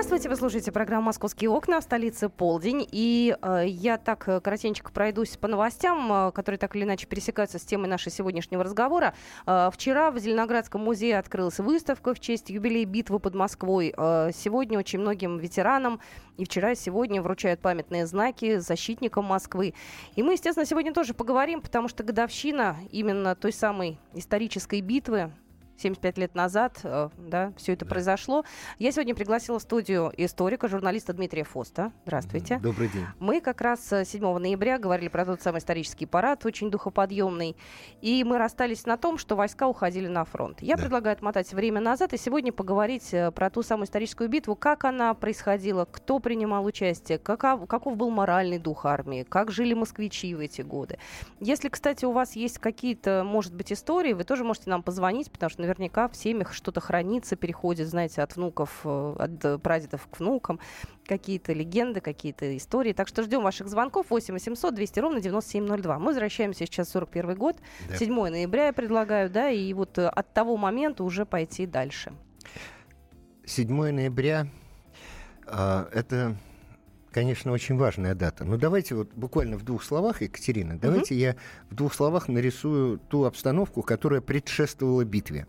Здравствуйте, вы слушаете программу «Московские окна» в столице Полдень. И э, я так э, коротенько пройдусь по новостям, э, которые так или иначе пересекаются с темой нашего сегодняшнего разговора. Э, вчера в Зеленоградском музее открылась выставка в честь юбилея битвы под Москвой. Э, сегодня очень многим ветеранам и вчера, и сегодня вручают памятные знаки защитникам Москвы. И мы, естественно, сегодня тоже поговорим, потому что годовщина именно той самой исторической битвы 75 лет назад, э, да, все это да. произошло. Я сегодня пригласила в студию историка, журналиста Дмитрия Фоста. Здравствуйте. Добрый день. Мы как раз 7 э, ноября говорили про тот самый исторический парад, очень духоподъемный. И мы расстались на том, что войска уходили на фронт. Я да. предлагаю отмотать время назад и сегодня поговорить э, про ту самую историческую битву, как она происходила, кто принимал участие, каков, каков был моральный дух армии, как жили москвичи в эти годы. Если, кстати, у вас есть какие-то, может быть, истории, вы тоже можете нам позвонить, потому что наверняка в семьях что-то хранится, переходит, знаете, от внуков, э, от прадедов к внукам, какие-то легенды, какие-то истории. Так что ждем ваших звонков 8 800 200 ровно 9702. Мы возвращаемся сейчас в 41 год, да. 7 ноября я предлагаю, да, и вот э, от того момента уже пойти дальше. 7 ноября э, это конечно, очень важная дата. Но давайте вот буквально в двух словах, Екатерина, давайте угу. я в двух словах нарисую ту обстановку, которая предшествовала битве.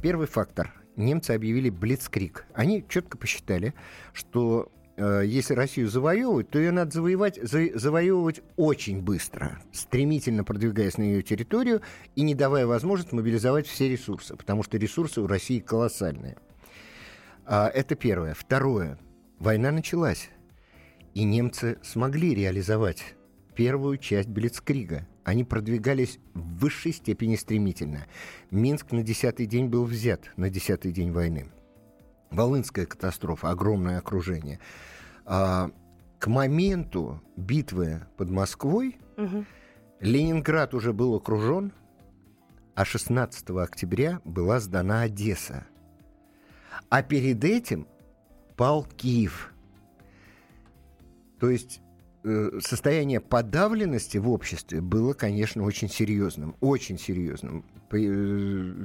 Первый фактор. Немцы объявили Блицкрик. Они четко посчитали, что э, если Россию завоевывать, то ее надо завоевать, за, завоевывать очень быстро, стремительно продвигаясь на ее территорию и не давая возможность мобилизовать все ресурсы, потому что ресурсы у России колоссальные. А, это первое. Второе. Война началась, и немцы смогли реализовать первую часть Блицкрига – они продвигались в высшей степени стремительно. Минск на десятый день был взят, на десятый день войны. Волынская катастрофа, огромное окружение. А, к моменту битвы под Москвой угу. Ленинград уже был окружен, а 16 октября была сдана Одесса. А перед этим пал Киев. То есть состояние подавленности в обществе было, конечно, очень серьезным, очень серьезным. Э,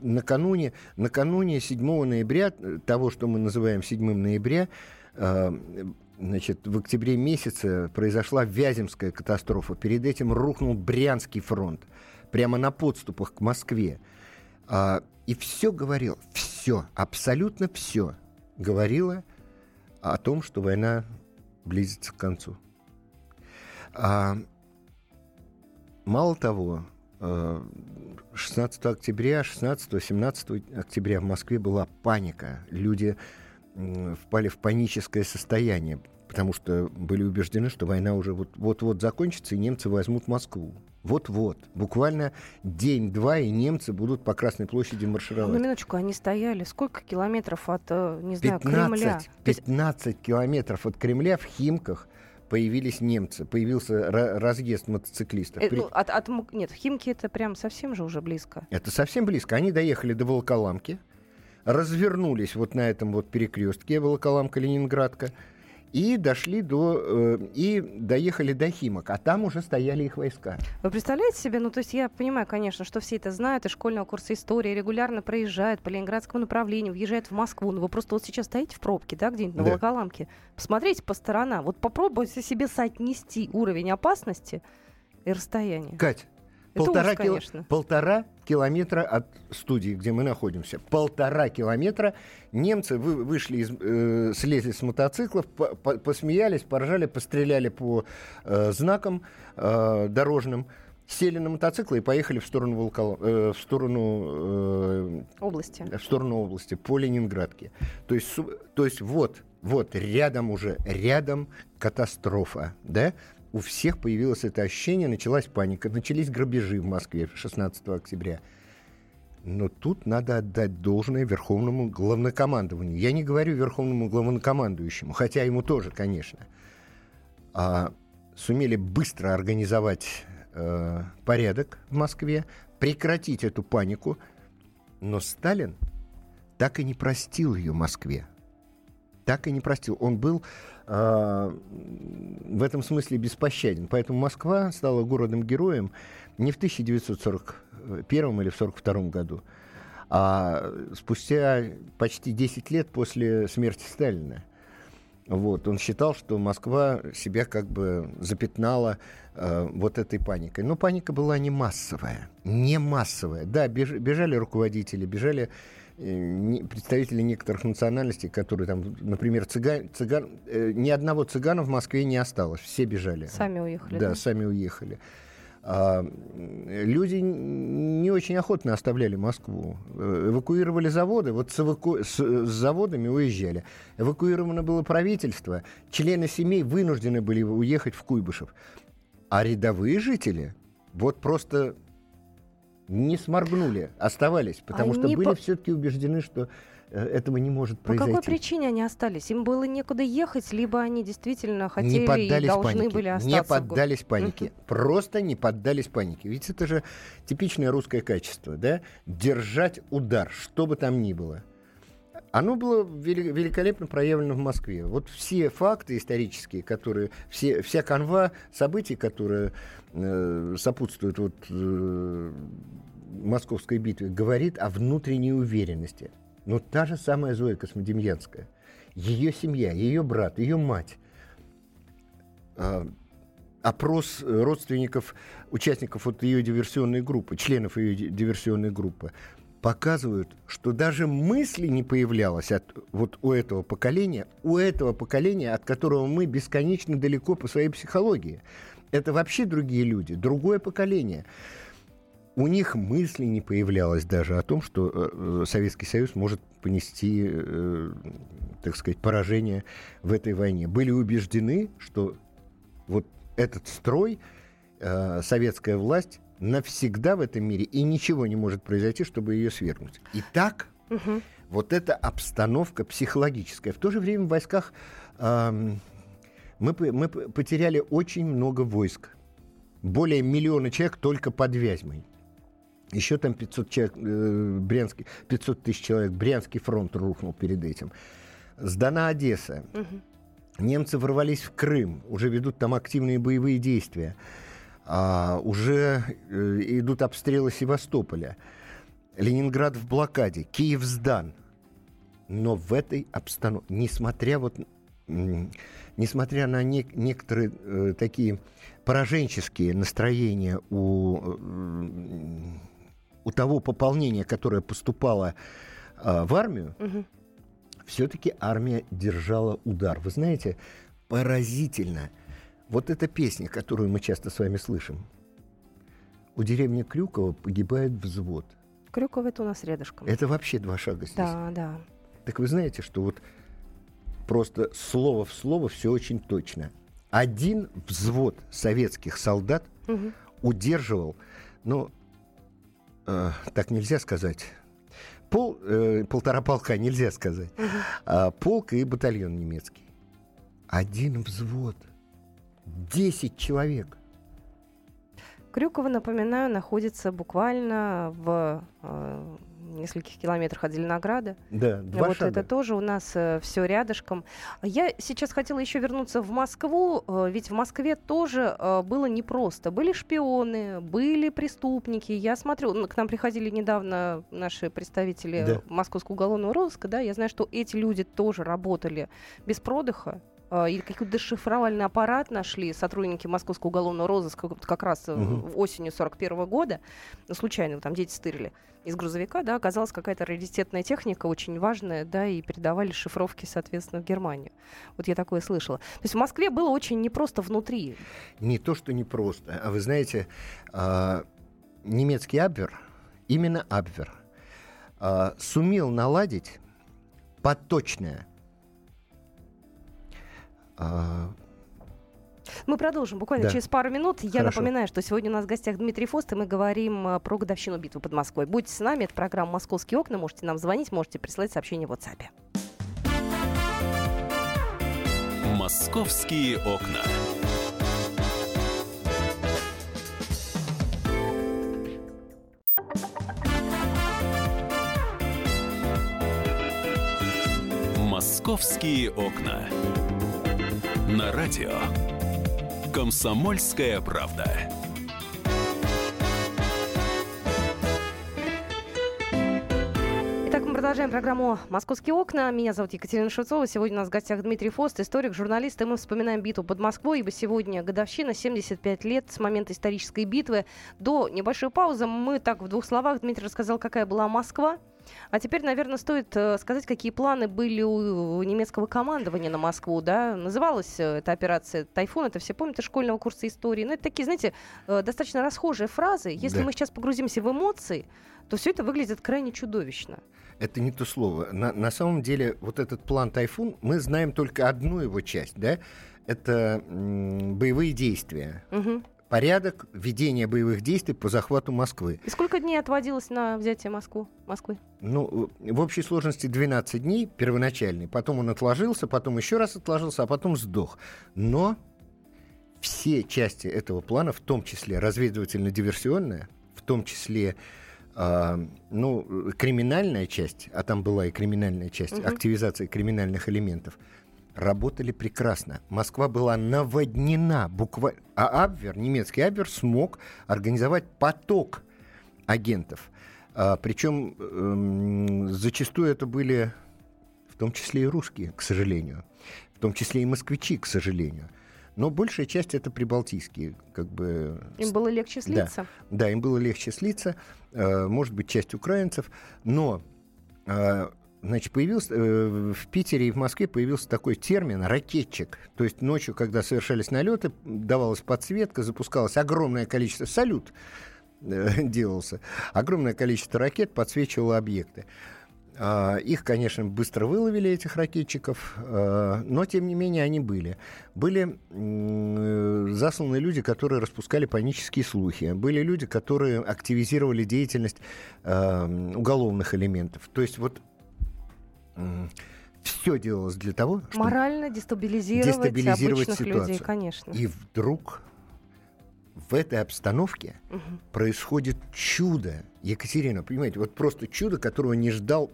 накануне, накануне 7 ноября, э, того, что мы называем 7 ноября, значит, в октябре месяце произошла Вяземская катастрофа. Перед этим рухнул Брянский фронт, прямо на подступах к Москве. А, и все говорил, все, абсолютно все говорило о том, что война близится к концу. А, мало того, 16 э, октября, 16-17 октября в Москве была паника. Люди впали в паническое состояние, потому что были убеждены, что война уже вот-вот закончится, и немцы возьмут Москву. Вот-вот. Буквально день-два, и немцы будут по Красной площади маршировать. На минуточку, они стояли сколько километров от, э, не знаю, 15, Кремля? 15 километров от Кремля в Химках появились немцы, появился разъезд мотоциклистов. Э, ну, от, от, нет, Химки это прям совсем же уже близко. Это совсем близко. Они доехали до Волоколамки, развернулись вот на этом вот перекрестке Волоколамка-Ленинградка, и дошли до э, и доехали до Химок, а там уже стояли их войска. Вы представляете себе, ну то есть я понимаю, конечно, что все это знают, из школьного курса истории регулярно проезжают по ленинградскому направлению, въезжают в Москву, но вы просто вот сейчас стоите в пробке, да, где-нибудь на да. Волоколамке, посмотрите по сторонам, вот попробуйте себе соотнести уровень опасности и расстояние. Кать, полтора, ужас, кил... полтора километра от студии, где мы находимся. Полтора километра. Немцы вы, вышли, из, э, слезли с мотоциклов, по, по, посмеялись, поржали, постреляли по э, знакам э, дорожным сели на мотоциклы и поехали в сторону Волкол... э, в сторону э, области, в сторону области по Ленинградке. То есть, то есть вот, вот рядом уже, рядом катастрофа, да? У всех появилось это ощущение, началась паника, начались грабежи в Москве 16 октября. Но тут надо отдать должное Верховному главнокомандованию. Я не говорю Верховному главнокомандующему, хотя ему тоже, конечно. А сумели быстро организовать э, порядок в Москве, прекратить эту панику, но Сталин так и не простил ее Москве. Так и не простил. Он был э, в этом смысле беспощаден. Поэтому Москва стала городом-героем не в 1941 или в 1942 году, а спустя почти 10 лет после смерти Сталина. Вот, он считал, что Москва себя как бы запятнала э, вот этой паникой. Но паника была не массовая. Не массовая. Да, беж, бежали руководители, бежали представители некоторых национальностей, которые там, например, цыган, цыган э, ни одного цыгана в Москве не осталось. Все бежали. Сами уехали. Да, да? сами уехали. А, люди не очень охотно оставляли Москву. Э, эвакуировали заводы, вот с, эваку... с, с заводами уезжали. Эвакуировано было правительство, члены семей вынуждены были уехать в Куйбышев. А рядовые жители вот просто не сморгнули, оставались, потому Они что были по... все-таки убеждены, что Э, этого не может произойти. По какой причине они остались? Им было некуда ехать, либо они действительно хотели не поддались и должны панике. были остаться? Не поддались панике. Просто не поддались панике. Ведь это же типичное русское качество, да? Держать удар, что бы там ни было. Оно было великолепно проявлено в Москве. Вот все факты исторические, которые, все, вся канва событий, которые э, сопутствуют вот, э, московской битве, говорит о внутренней уверенности. Но та же самая Зоя Космодемьянская, ее семья, ее брат, ее мать, э, опрос родственников, участников вот ее диверсионной группы, членов ее диверсионной группы, показывают, что даже мысли не появлялось от, вот у этого поколения, у этого поколения, от которого мы бесконечно далеко по своей психологии. Это вообще другие люди, другое поколение у них мысли не появлялось даже о том, что э, э, Советский Союз может понести, э, так сказать, поражение в этой войне. Были убеждены, что вот этот строй, советская власть навсегда в этом мире, и ничего не может произойти, чтобы ее свергнуть. Итак, угу. вот эта обстановка психологическая. В то же время в войсках э, мы, мы потеряли очень много войск. Более миллиона человек только под Вязьмой. Еще там 500, человек, э, Брянский, 500 тысяч человек, Брянский фронт рухнул перед этим. Сдана Одесса. Угу. Немцы ворвались в Крым, уже ведут там активные боевые действия. А, уже э, идут обстрелы Севастополя. Ленинград в блокаде, Киев сдан. Но в этой обстановке, несмотря вот несмотря на не, некоторые э, такие пораженческие настроения у э, у того пополнения, которое поступало э, в армию, угу. все-таки армия держала удар. Вы знаете, поразительно. Вот эта песня, которую мы часто с вами слышим. У деревни Крюкова погибает взвод. Крюково это у нас рядышком. Это вообще два шага здесь. Да, да. Так вы знаете, что вот просто слово в слово все очень точно. Один взвод советских солдат угу. удерживал, ну, э, так нельзя сказать. Пол, э, полтора полка нельзя сказать. Угу. А, полк и батальон немецкий. Один взвод. Десять человек. Крюково, напоминаю, находится буквально в э, нескольких километрах от Зеленограда. Да, два Вот шага. это тоже у нас э, все рядышком. Я сейчас хотела еще вернуться в Москву, э, ведь в Москве тоже э, было непросто. Были шпионы, были преступники. Я смотрю, к нам приходили недавно наши представители да. Московского уголовного розыска, да, я знаю, что эти люди тоже работали без продыха, или какой-то дешифровальный аппарат нашли сотрудники Московского уголовного розыска как раз угу. осенью 41 года. Ну, случайно, там дети стырили из грузовика, да, оказалась какая-то раритетная техника, очень важная, да, и передавали шифровки, соответственно, в Германию. Вот я такое слышала. То есть в Москве было очень непросто внутри. Не то, что непросто, а вы знаете, э, немецкий Абвер, именно Абвер, э, сумел наладить поточное э, мы продолжим буквально да. через пару минут. Я Хорошо. напоминаю, что сегодня у нас в гостях Дмитрий Фост, и мы говорим э, про годовщину битвы под Москвой. Будьте с нами, это программа «Московские окна». Можете нам звонить, можете присылать сообщение в WhatsApp. «Московские окна». Московские окна. На радио. Комсомольская правда. Итак, мы продолжаем программу «Московские окна». Меня зовут Екатерина Шевцова. Сегодня у нас в гостях Дмитрий Фост, историк, журналист. И мы вспоминаем битву под Москвой, ибо сегодня годовщина, 75 лет с момента исторической битвы. До небольшой паузы мы так в двух словах, Дмитрий рассказал, какая была Москва, а теперь, наверное, стоит э, сказать, какие планы были у немецкого командования на Москву. Да? Называлась э, эта операция «Тайфун». Это все помнят из школьного курса истории. Но это такие, знаете, э, достаточно расхожие фразы. Если Да. мы сейчас погрузимся в эмоции, то все это выглядит крайне чудовищно. Это не то слово. На, на самом деле, вот этот план «Тайфун», мы знаем только одну его часть, да? Это м, боевые действия. Мгм. Порядок ведения боевых действий по захвату Москвы. И сколько дней отводилось на взятие Москву, Москвы? Ну, э, в общей сложности 12 дней первоначальный. Потом он отложился, потом еще раз отложился, а потом сдох. Но все части этого плана, в том числе разведывательно-диверсионная, в том числе а, ну, э, криминальная часть, а там была и криминальная часть, Мгм. активизация криминальных элементов, работали прекрасно. Москва была наводнена буквально. А Абвер, немецкий Абвер, смог организовать поток агентов. А, причем эм, зачастую это были в том числе и русские, к сожалению. В том числе и москвичи, к сожалению. Но большая часть это прибалтийские, как бы Им было легче слиться. да, им было легче слиться, э, может быть, часть украинцев, но э, значит, появился э, в Питере и в Москве появился такой термин ракетчик. То есть ночью, когда совершались налеты, давалась подсветка, запускалось огромное количество салют э, делался, огромное количество ракет подсвечивало объекты. А, Их, конечно, быстро выловили, этих ракетчиков, а, но, тем не менее, они были. Были э, засланы люди, которые распускали панические слухи. Были люди, которые активизировали деятельность а, уголовных элементов. То есть вот все делалось для того, чтобы... Морально дестабилизировать, Дестабилизировать обычных людей, ситуацию. конечно. И вдруг в этой обстановке Мгм. происходит чудо. Екатерина, понимаете, вот просто чудо, которого не ждал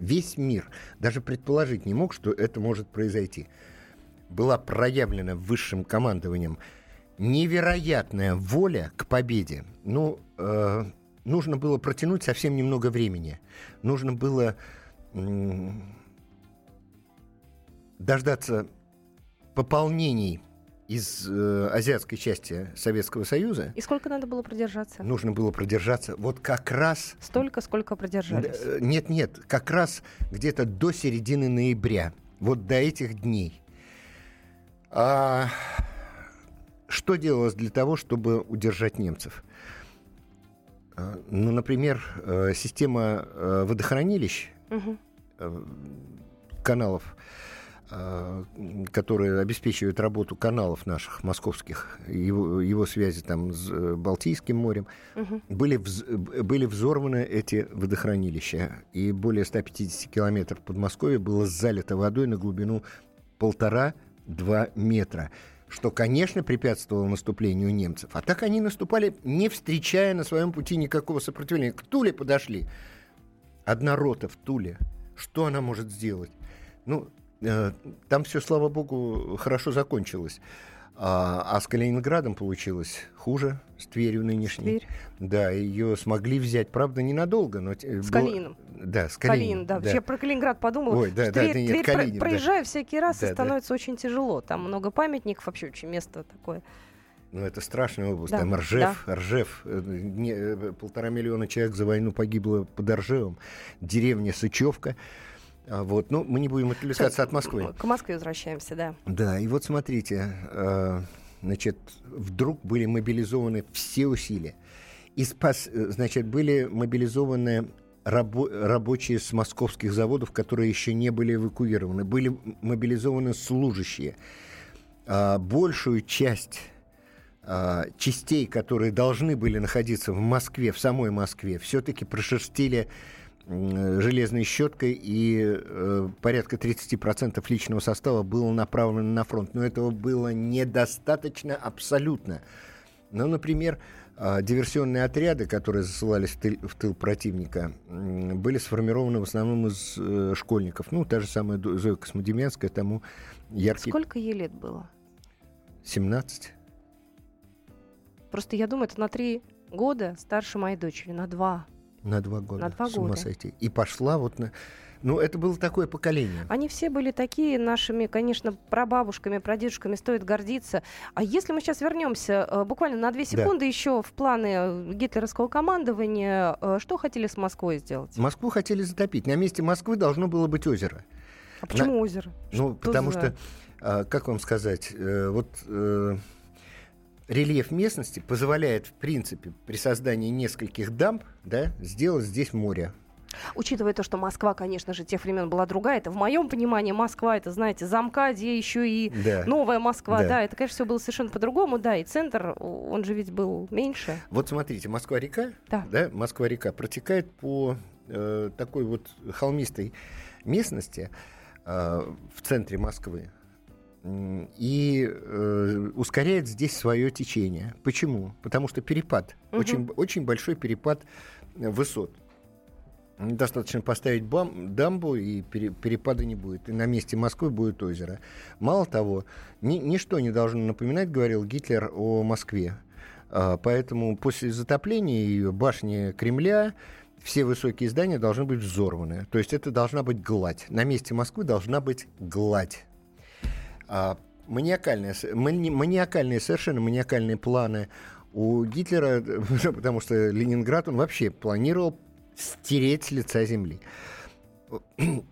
весь мир. Даже предположить не мог, что это может произойти. Была проявлена высшим командованием невероятная воля к победе. Ну, э, нужно было протянуть совсем немного времени. Нужно было дождаться пополнений из э, азиатской части Советского Союза. И сколько надо было продержаться? Нужно было продержаться вот как раз... Столько, сколько продержались. Э, Нет, нет, как раз где-то до середины ноября. Вот до этих дней. А, что делалось для того, чтобы удержать немцев? А, Ну, например, э, система э, водохранилищ, Э, каналов, э, которые обеспечивают работу каналов наших московских, его, его связи там с э, Балтийским морем, Мгм. были, вз- были взорваны эти водохранилища, и более 150 километров Подмосковья было залито водой на глубину полтора-два метра, что, конечно, препятствовало наступлению немцев. А так они наступали, не встречая на своем пути никакого сопротивления. К Туле подошли. Одна рота в Туле. Что она может сделать? Ну, э, там все, слава богу, хорошо закончилось. А, а с Калининградом получилось хуже, с Тверью нынешней. Тверь. Да, ее смогли взять, правда, ненадолго, но... С было- Калининым. Да, с Калинин, Калининым. да. Вообще Я про Калининград подумала. Ой, да, да, Тверь, да нет, Тверь про- Калинин, да. проезжаю всякий раз, Да, и да. становится очень тяжело. Там много памятников, вообще очень место такое. Ну, это страшная область. Да, Там Ржев, Ржев, э, не, э, полтора миллиона человек за войну погибло под Ржевом. Деревня Сычевка. А вот, ну, мы не будем отвлекаться от Москвы. К Москве возвращаемся, да. Да, и вот смотрите, э, значит, вдруг были мобилизованы все усилия. И спас, значит, были мобилизованы рабо- рабочие с московских заводов, которые еще не были эвакуированы. Были мобилизованы служащие. А, большую часть частей, которые должны были находиться в Москве, в самой Москве, все-таки прошерстили железной щеткой, и э, порядка 30% личного состава было направлено на фронт. Но этого было недостаточно абсолютно. Ну, например, а, диверсионные отряды, которые засылались в тыл, в тыл противника, были сформированы в основном из э, школьников. Ну, та же самая Зоя Космодемьянская, тому яркий... Сколько ей лет было? 17. Просто я думаю, это на три года старше моей дочери, на два. На два года. На два С года. сойти. И пошла вот на... Ну, это было такое поколение. Они все были такие нашими, конечно, прабабушками, прадедушками, стоит гордиться. А если мы сейчас вернемся э, буквально на две секунды да. еще в планы э, гитлеровского командования, э, что хотели с Москвой сделать? Москву хотели затопить. На месте Москвы должно было быть озеро. А почему на... озеро? Ну, что потому за... что, как вам сказать, вот рельеф местности позволяет, в принципе, при создании нескольких дамб, да, сделать здесь море. Учитывая то, что Москва, конечно же, тех времен была другая, это в моем понимании Москва, это, знаете, замка, где еще и да. новая Москва, да. да, это, конечно, все было совершенно по-другому, да, и центр, он же ведь был меньше. Вот смотрите, Москва-река, да, да Москва-река протекает по э, такой вот холмистой местности э, в центре Москвы и э, ускоряет здесь свое течение. Почему? Потому что перепад, угу. очень, очень большой перепад высот. Достаточно поставить бам, дамбу, и пере, перепада не будет. И на месте Москвы будет озеро. Мало того, ни, ничто не должно напоминать, говорил Гитлер, о Москве. А, поэтому после затопления ее башни Кремля все высокие здания должны быть взорваны. То есть это должна быть гладь. На месте Москвы должна быть гладь. А, маниакальные, мани, маниакальные, совершенно маниакальные планы у Гитлера, потому что Ленинград он вообще планировал стереть с лица земли.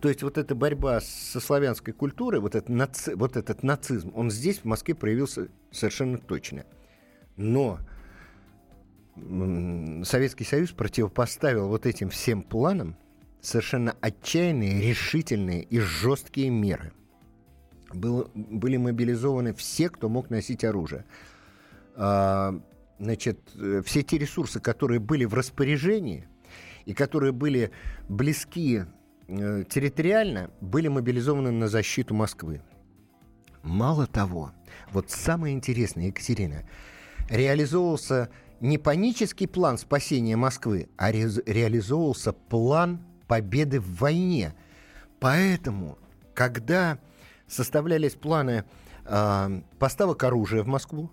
То есть вот эта борьба со славянской культурой, вот этот, наци, вот этот нацизм, он здесь, в Москве, проявился совершенно точно. Но Советский Союз противопоставил вот этим всем планам совершенно отчаянные, решительные и жесткие меры. Был, были мобилизованы все, кто мог носить оружие. А, значит, э, все те ресурсы, которые были в распоряжении и которые были близки э, территориально, были мобилизованы на защиту Москвы. Мало того, вот самое интересное, Екатерина, реализовывался не панический план спасения Москвы, а ре реализовывался план победы в войне. Поэтому, когда составлялись планы э, поставок оружия в Москву,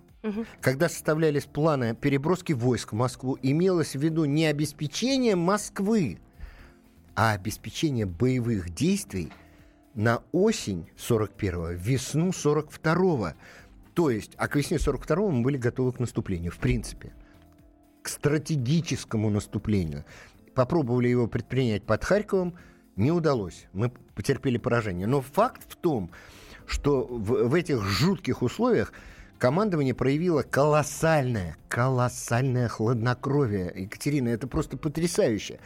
когда составлялись планы переброски войск в Москву, имелось в виду не обеспечение Москвы, а обеспечение боевых действий на осень 41-го, весну 42-го. То есть, а к весне 42-го мы были готовы к наступлению, в принципе. К стратегическому наступлению. Попробовали его предпринять под Харьковом, не удалось. Мы потерпели поражение. Но факт в том, что в, в этих жутких условиях командование проявило колоссальное, колоссальное хладнокровие. Екатерина, это просто потрясающе.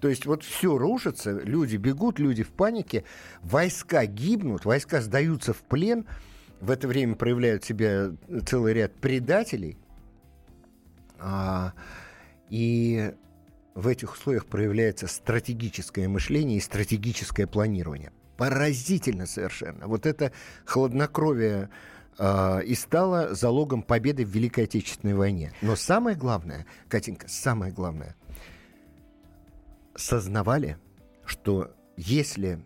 То есть вот все рушится, люди бегут, люди в панике, войска гибнут, войска сдаются в плен, в это время проявляют себя целый ряд предателей, а, и в этих условиях проявляется стратегическое мышление и стратегическое планирование. Поразительно совершенно. Вот это хладнокровие э, и стало залогом победы в Великой Отечественной войне. Но самое главное, Катенька, самое главное, сознавали, что если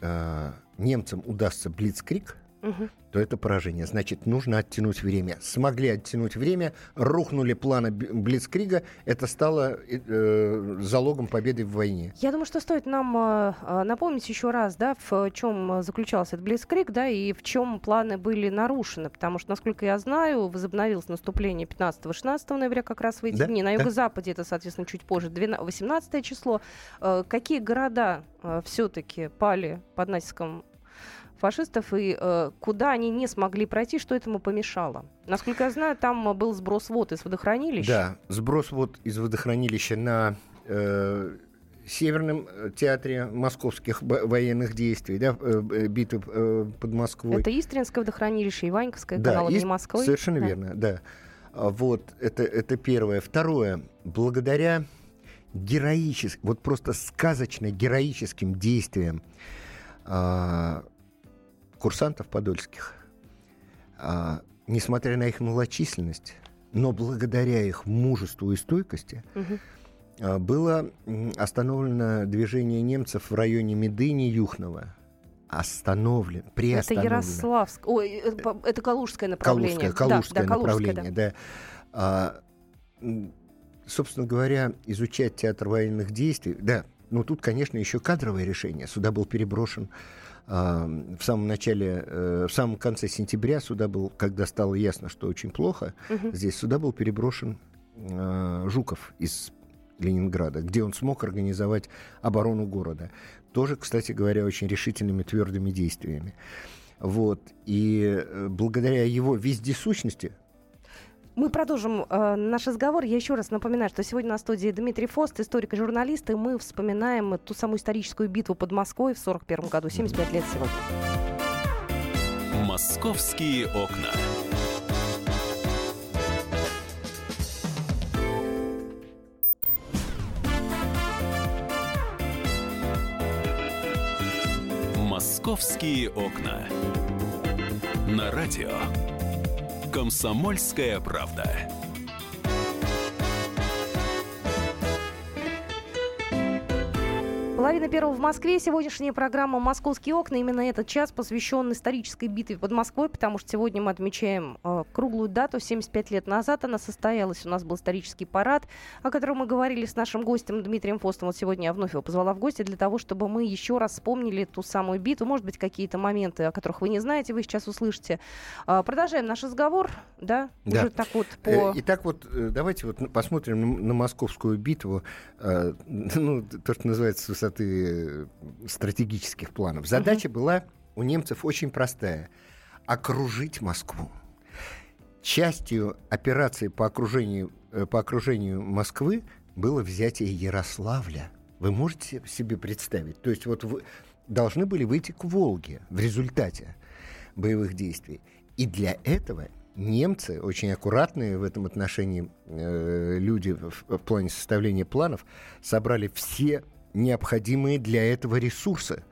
э, немцам удастся Блицкрик, угу то это поражение. Значит, нужно оттянуть время. Смогли оттянуть время, рухнули планы Блицкрига, это стало э, залогом победы в войне. Я думаю, что стоит нам э, э напомнить еще раз, да, в чем заключался этот Блицкриг, да, и в чем планы были нарушены, потому что, насколько я знаю, возобновилось наступление 15-16 ноября как раз в эти да? дни. На юго-западе это, соответственно, чуть позже, 12, 18 число. Э, какие города э, все-таки пали под натиском фашистов и э, куда они не смогли пройти, что этому помешало? Насколько я знаю, там был сброс вод из водохранилища. Да, сброс вод из водохранилища на э, Северном э, театре московских военных действий, да, э, э, битвы э, под Москвой. Это Истринское водохранилище, Иваньковское, да, канал Ист... Москвы. Совершенно да. верно, да. А вот, это, это первое. Второе, благодаря героическим, вот просто сказочно героическим действиям э, курсантов подольских, а, несмотря на их малочисленность, но благодаря их мужеству и стойкости угу. было остановлено движение немцев в районе Медыни, Юхнова. Остановлен, приостановлено. Это Ярославск, ой, э, это Калужское направление. Калужское, Калужское да, направление, да. да. А, собственно говоря, изучать театр военных действий, да, ну тут, конечно, еще кадровое решение. Сюда был переброшен в самом начале, э, в самом конце сентября сюда был, когда стало ясно, что очень плохо, угу. здесь сюда был переброшен э, Жуков из Ленинграда, где он смог организовать оборону города. Тоже, кстати говоря, очень решительными, твердыми действиями. Вот. И э, благодаря его вездесущности, мы продолжим э, наш разговор. Я еще раз напоминаю, что сегодня на студии Дмитрий Фост, историк и журналист, и мы вспоминаем ту самую историческую битву под Москвой в 41 году, 75 лет сегодня. Московские окна. Московские окна. На радио «Комсомольская правда». Половина первого в Москве. Сегодняшняя программа «Московские окна». Именно этот час посвящен исторической битве под Москвой, потому что сегодня мы отмечаем э, круглую дату. 75 лет назад она состоялась. У нас был исторический парад, о котором мы говорили с нашим гостем Дмитрием Фостом. Вот сегодня я вновь его позвала в гости для того, чтобы мы еще раз вспомнили ту самую битву. Может быть, какие-то моменты, о которых вы не знаете, вы сейчас услышите. Э, продолжаем наш разговор, да? да. Уже так вот по... Э, итак, вот э, давайте вот посмотрим на, московскую битву. Э, ну, то, что называется высоты стратегических планов. Задача угу. была у немцев очень простая – окружить Москву. Частью операции по окружению, э, по окружению Москвы было взятие Ярославля. Вы можете себе представить? То есть вот вы должны были выйти к Волге в результате боевых действий. И для этого немцы, очень аккуратные в этом отношении э, люди в, в плане составления планов, собрали все необходимые для этого ресурсы.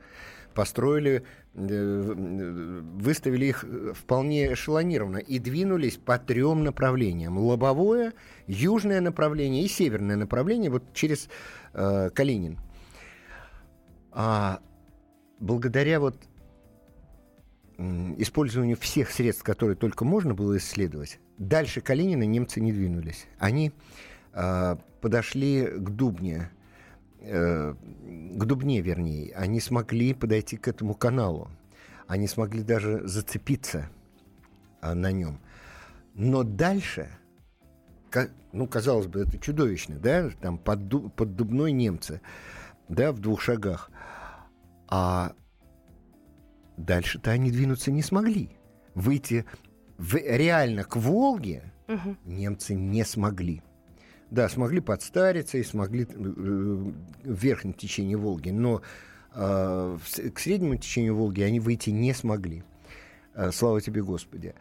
Построили, э, выставили их вполне эшелонированно и двинулись по трем направлениям. Лобовое, южное направление и северное направление вот через э, Калинин. А благодаря вот использованию всех средств, которые только можно было исследовать, дальше Калинина немцы не двинулись. Они э, подошли к Дубне, э, к Дубне, вернее, они смогли подойти к этому каналу. Они смогли даже зацепиться э, на нем. Но дальше, ну, казалось бы, это чудовищно, да, там под, под Дубной немцы, да, в двух шагах. А дальше-то они двинуться не смогли. Выйти в, реально к Волге угу. немцы не смогли. Да, смогли подстариться и смогли э, в верхнем течении Волги, но э, к среднему течению Волги они выйти не смогли. Э, слава тебе, Господи.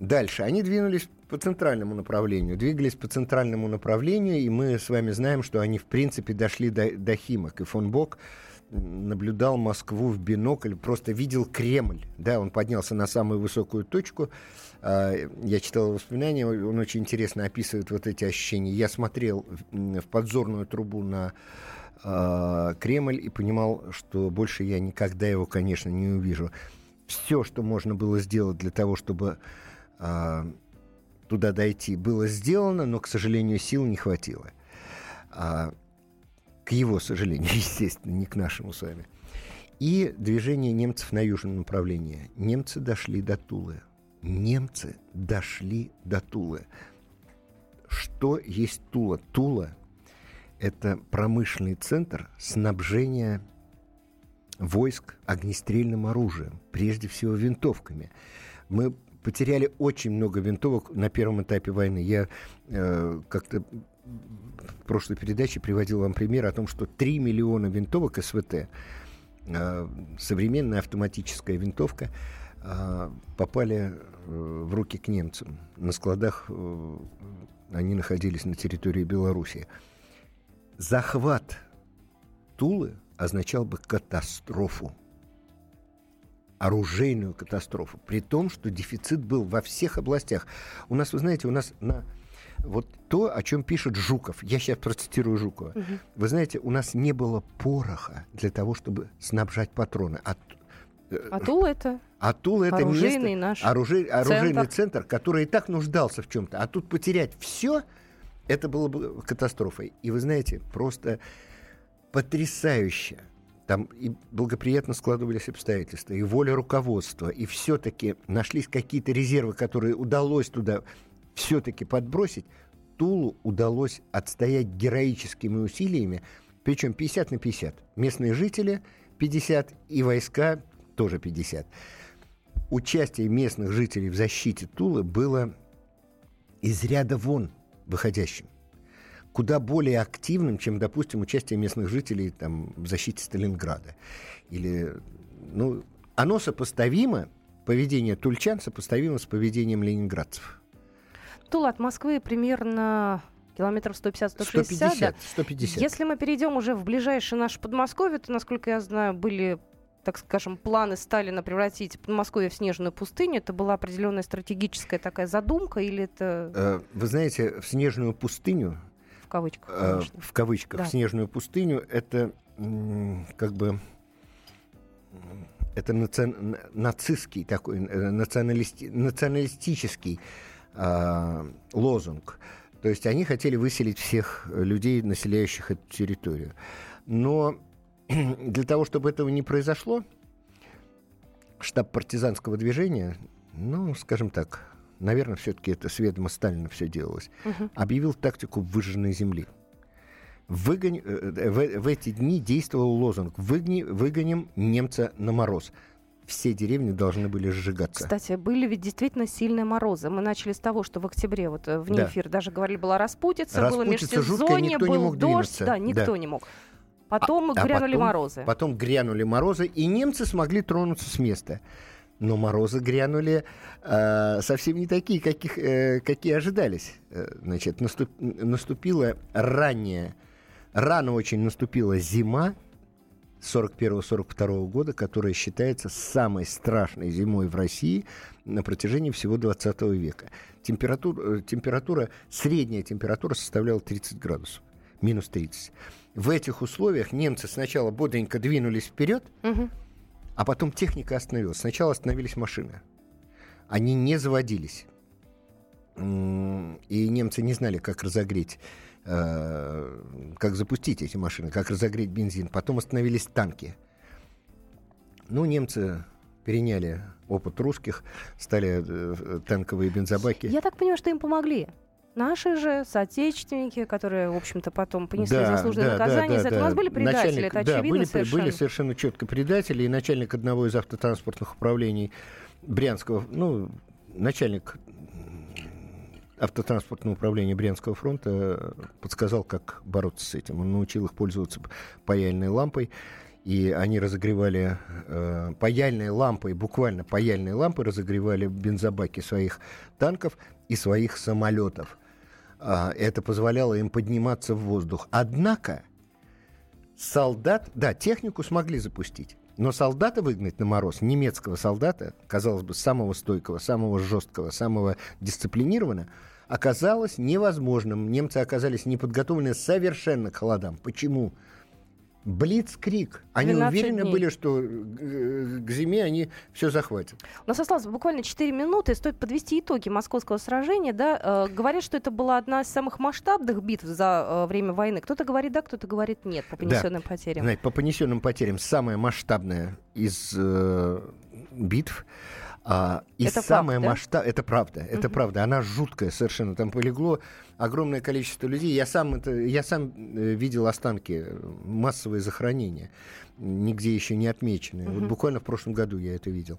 Дальше. Они двинулись по центральному направлению. Двигались по центральному направлению, и мы с вами знаем, что они, в принципе, дошли до, до Химок. И фон Бок наблюдал Москву в бинокль, просто видел Кремль. Да, он поднялся на самую высокую точку. А, я читал воспоминания, он очень интересно описывает вот эти ощущения. Я смотрел в подзорную трубу на а, Кремль и понимал, что больше я никогда его, конечно, не увижу. Все, что можно было сделать для того, чтобы а, туда дойти, было сделано, но, к сожалению, сил не хватило к его сожалению, естественно, не к нашему с вами. И движение немцев на южном направлении. Немцы дошли до Тулы. Немцы дошли до Тулы. Что есть Тула? Тула – это промышленный центр снабжения войск огнестрельным оружием, прежде всего винтовками. Мы потеряли очень много винтовок на первом этапе войны. Я э, как-то в прошлой передаче приводил вам пример о том, что 3 миллиона винтовок СВТ, э, современная автоматическая винтовка, э, попали э, в руки к немцам. На складах они находились на территории Беларуси. Захват Тулы означал бы катастрофу оружейную катастрофу, при том, что дефицит был во всех областях. У нас, вы знаете, у нас на вот то, о чем пишет Жуков. Я сейчас процитирую Жукова. Мгм. Вы знаете, у нас не было пороха для того, чтобы снабжать патроны. А, э, А Тула это а Тула это оружейный место, наш оружей- оружейный центр. центр, который и так нуждался в чем-то. А тут потерять все, это было бы катастрофой. И вы знаете, просто потрясающе. Там и благоприятно складывались обстоятельства, и воля руководства, и все-таки нашлись какие-то резервы, которые удалось туда все-таки подбросить. Тулу удалось отстоять героическими усилиями, причем 50 на 50. Местные жители 50 и войска тоже 50. Участие местных жителей в защите Тулы было из ряда вон выходящим. Куда более активным, чем, допустим, участие местных жителей там, в защите Сталинграда. Или, ну, оно сопоставимо, поведение тульчан сопоставимо с поведением ленинградцев. Тула от Москвы примерно километров 150-160. 150, да. 150. Если мы перейдем уже в ближайшее наше Подмосковье, то, насколько я знаю, были так скажем, планы Сталина превратить Подмосковье в снежную пустыню, это была определенная стратегическая такая задумка или это Э, Вы знаете, в снежную пустыню, в кавычках, э, конечно? в кавычках, Да. в снежную пустыню, это как бы это наци- нацистский такой, э, националисти- националистический а, лозунг. То есть они хотели выселить всех людей, населяющих эту территорию. Но для того, чтобы этого не произошло, штаб партизанского движения, ну, скажем так, наверное, все-таки это с ведома Сталина все делалось, Мгм. объявил тактику выжженной земли. Выгонь- э, э, в, в эти дни действовал лозунг «Выгни- «Выгоним немца на мороз». Все деревни должны были сжигаться. Кстати, были ведь действительно сильные морозы. Мы начали с того, что в октябре, вот э, вне Да. эфира даже говорили, была распутица, было Распутица жуткая, межсезонье, никто не был мог дождь, двинуться. да, никто Да. не мог. Потом А- а грянули потом- морозы. Потом грянули морозы, и немцы смогли тронуться с места. Но морозы грянули э, совсем не такие, каких, э, какие ожидались. Э, значит, наступ- наступила ранняя, рано очень наступила зима 41-42 года, которая считается самой страшной зимой в России на протяжении всего 20 века. Температура, э, температура, средняя температура составляла 30 градусов, минус 30. В этих условиях немцы сначала бодренько двинулись вперед, Мгм. а потом техника остановилась. Сначала остановились машины. Они не заводились. И немцы не знали, как разогреть, э, как запустить эти машины, как разогреть бензин. Потом остановились танки. Ну, немцы переняли опыт русских, стали э, танковые бензобаки. Я так понимаю, что им помогли. Наши же соотечественники, которые, в общем-то, потом понесли заслуженное наказание за это. У нас были предатели, Начальник- это да, очевидно были, совершенно. были совершенно четко предатели, и начальник одного из автотранспортных управлений Брянского, ну, начальник м, автотранспортного управления Брянского фронта э, подсказал, как бороться с этим. Он научил их пользоваться паяльной лампой, и они разогревали э, паяльной лампой, буквально паяльной лампой разогревали бензобаки своих танков и своих самолетов. А, это позволяло им подниматься в воздух. Однако солдат, да, технику смогли запустить, но солдата выгнать на мороз, немецкого солдата, казалось бы, самого стойкого, самого жесткого, самого дисциплинированного, оказалось невозможным. Немцы оказались неподготовлены совершенно к холодам. Почему? Блицкрик. Они 12 уверены дней. были, что э, к зиме они все захватят. У нас осталось буквально 4 минуты. Стоит подвести итоги московского сражения. Да? Э, говорят, что это была одна из самых масштабных битв за э, время войны. Кто-то говорит да, кто-то говорит нет по понесенным потерям. Знаете, по понесенным потерям самая масштабная из э, битв. А, и Это самая факт, да? масштаб... Это правда, это Мгм. правда. Она жуткая совершенно. Там полегло огромное количество людей. Я сам, это, я сам э, видел останки, э, массовые захоронения, нигде еще не отмеченные. Вот Мгм. буквально в прошлом году я это видел.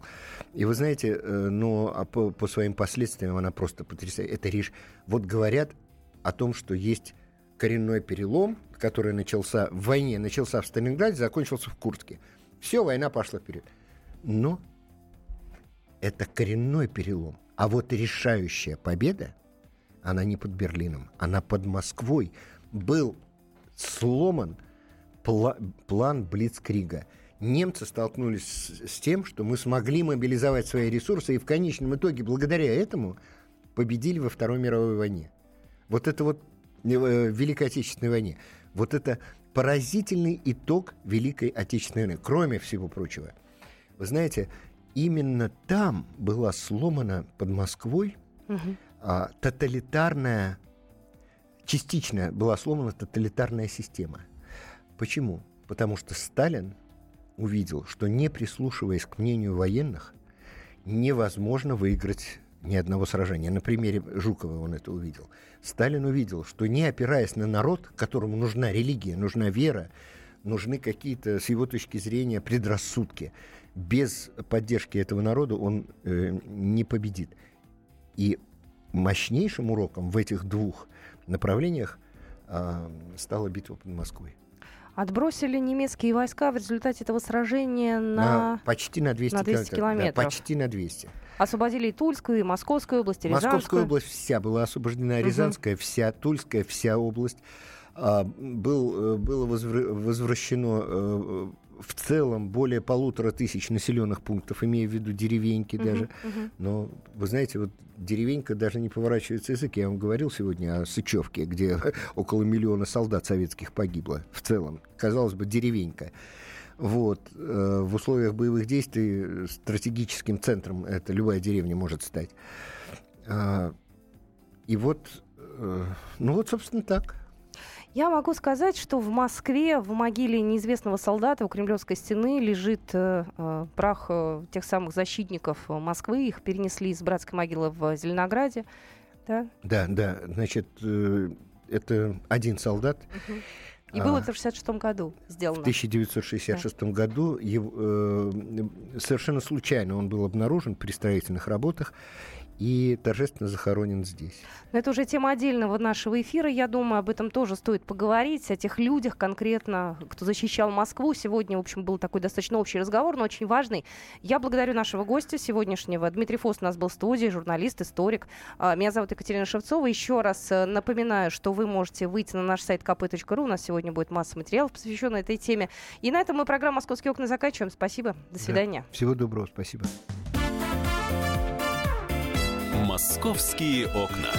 И вы знаете, э, но а по, по своим последствиям она просто потрясает. Это риш... Вот говорят о том, что есть коренной перелом, который начался в войне, начался в Сталинграде, закончился в Курске. Все, война пошла вперед. Но это коренной перелом. А вот решающая победа, она не под Берлином, она под Москвой. Был сломан пла- план Блицкрига. Немцы столкнулись с, с тем, что мы смогли мобилизовать свои ресурсы и в конечном итоге, благодаря этому, победили во Второй мировой войне. Вот это вот э, Великой Отечественной войне. Вот это поразительный итог Великой Отечественной войны, кроме всего прочего. Вы знаете, именно там была сломана под Москвой угу. а, тоталитарная, частично была сломана тоталитарная система. Почему? Потому что Сталин увидел, что не прислушиваясь к мнению военных, невозможно выиграть ни одного сражения. На примере Жукова он это увидел. Сталин увидел, что не опираясь на народ, которому нужна религия, нужна вера, нужны какие-то, с его точки зрения, предрассудки. Без поддержки этого народа он э, не победит. И мощнейшим уроком в этих двух направлениях э, стала битва под Москвой. Отбросили немецкие войска в результате этого сражения на... на почти на 200, на 200 километров. Да, почти на 200. Освободили и Тульскую, и Московскую область, и Рязанскую. Московская область вся была освобождена, Рязанская угу. вся, Тульская вся область. А, был, э, было возвращено э, в целом более полутора тысяч населенных пунктов, имея в виду деревеньки uh-huh, даже. Uh-huh. Но вы знаете, вот деревенька даже не поворачивается язык. Я вам говорил сегодня о Сычевке, где около миллиона солдат советских погибло в целом. Казалось бы, деревенька. Вот. Э, в условиях боевых действий стратегическим центром это любая деревня может стать. А, и вот, ну вот, собственно, так. Я могу сказать, что в Москве в могиле неизвестного солдата у Кремлевской стены лежит э, э прах э, тех самых защитников Москвы. Их перенесли из братской могилы в Зеленограде. Да, да, да. Значит, э, это один солдат. Угу. И было это в 66 году сделано. В 1966 да. году его, э, совершенно случайно он был обнаружен при строительных работах и торжественно захоронен здесь. Это уже тема отдельного нашего эфира. Я думаю, об этом тоже стоит поговорить, о тех людях конкретно, кто защищал Москву. Сегодня, в общем, был такой достаточно общий разговор, но очень важный. Я благодарю нашего гостя сегодняшнего. Дмитрий Фост у нас был в студии, журналист, историк. А, меня зовут Екатерина Шевцова. Еще раз э, напоминаю, что вы можете выйти на наш сайт kp.ru. У нас сегодня будет масса материалов, посвященных этой теме. И на этом мы программу «Московские окна» заканчиваем. Спасибо. До свидания. Да. Всего доброго. Спасибо. «Московские окна».